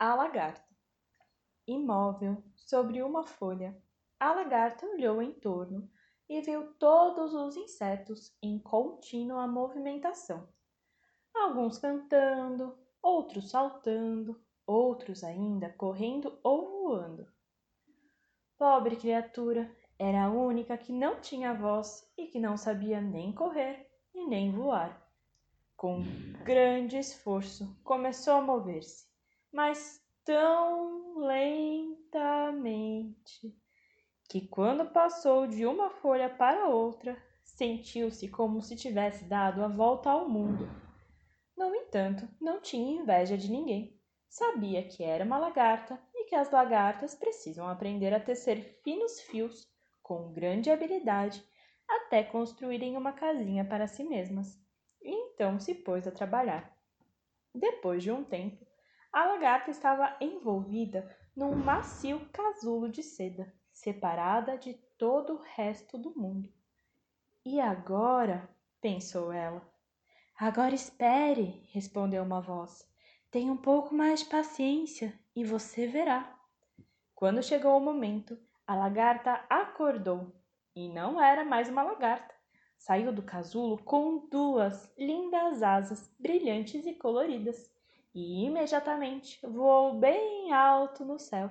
A lagarta. Imóvel sobre uma folha, a lagarta olhou em torno e viu todos os insetos em contínua movimentação. Alguns cantando, outros saltando, outros ainda correndo ou voando. Pobre criatura, era a única que não tinha voz e que não sabia nem correr e nem voar. Com grande esforço, começou a mover-se mas tão lentamente que quando passou de uma folha para outra, sentiu-se como se tivesse dado a volta ao mundo. No entanto, não tinha inveja de ninguém. Sabia que era uma lagarta e que as lagartas precisam aprender a tecer finos fios com grande habilidade até construírem uma casinha para si mesmas. E então se pôs a trabalhar. Depois de um tempo, a lagarta estava envolvida num macio casulo de seda, separada de todo o resto do mundo. E agora? pensou ela. Agora espere, respondeu uma voz. Tenha um pouco mais de paciência e você verá. Quando chegou o momento, a lagarta acordou e não era mais uma lagarta. Saiu do casulo com duas lindas asas brilhantes e coloridas e imediatamente voou bem alto no céu.